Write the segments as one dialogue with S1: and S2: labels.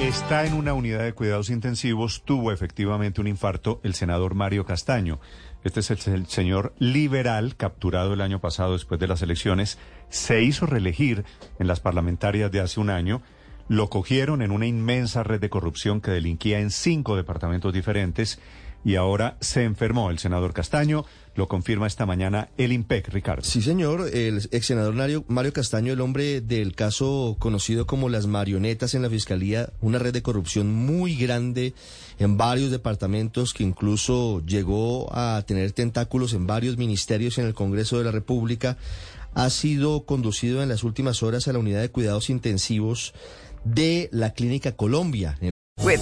S1: Está en una unidad de cuidados intensivos, tuvo efectivamente un infarto el senador Mario Castaño. Este es el, señor liberal capturado el año pasado después de las elecciones. Se hizo reelegir en las parlamentarias de hace un año. Lo cogieron en una inmensa red de corrupción que delinquía en cinco departamentos diferentes y ahora se enfermó el senador Castaño. Lo confirma esta mañana el IMPEC, Ricardo.
S2: Sí, señor. El ex senador Mario, Mario Castaño, el hombre del caso conocido como las marionetas en la Fiscalía, una red de corrupción muy grande en varios departamentos que incluso llegó a tener tentáculos en varios ministerios en el Congreso de la República, ha sido conducido en las últimas horas a la unidad de cuidados intensivos de la Clínica Colombia.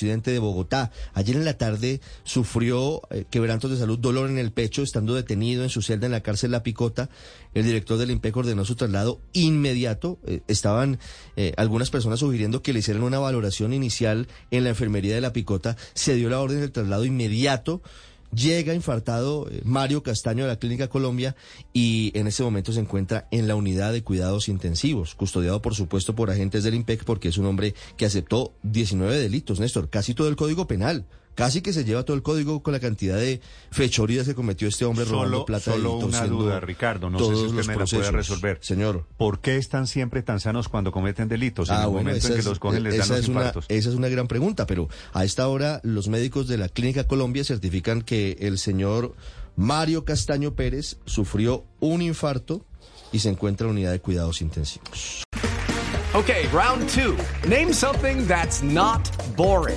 S2: De Bogotá. Ayer en la tarde sufrió eh, quebrantos de salud, dolor en el pecho, estando detenido en su celda en la cárcel La Picota. El director del IMPEC ordenó su traslado inmediato. Eh, estaban eh, algunas personas sugiriendo que le hicieran una valoración inicial en la enfermería de La Picota. Se dio la orden del traslado inmediato. Llega infartado eh, Mario Castaño a la Clínica Colombia y en ese momento se encuentra en la unidad de cuidados intensivos, custodiado por supuesto por agentes del IMPEC porque es un hombre que aceptó 19 delitos, Néstor, casi todo el código penal. Casi que se lleva todo el código con la cantidad de fechorías que cometió este hombre robando
S1: Solo,
S2: plata
S1: solo
S2: y
S1: una duda, Ricardo. No sé si usted me la puede resolver.
S2: Señor.
S1: ¿Por qué están siempre tan sanos cuando cometen delitos? en
S2: Ah,
S1: el
S2: bueno,
S1: momento
S2: esa
S1: en que
S2: es,
S1: los cogen les dan
S2: esa
S1: los
S2: es una,
S1: infartos.
S2: esa es una gran pregunta, pero a esta hora los médicos de la Clínica Colombia certifican que el señor Mario Castaño Pérez sufrió un infarto y se encuentra en unidad de cuidados intensivos.
S3: Okay, round two. Name something that's not boring.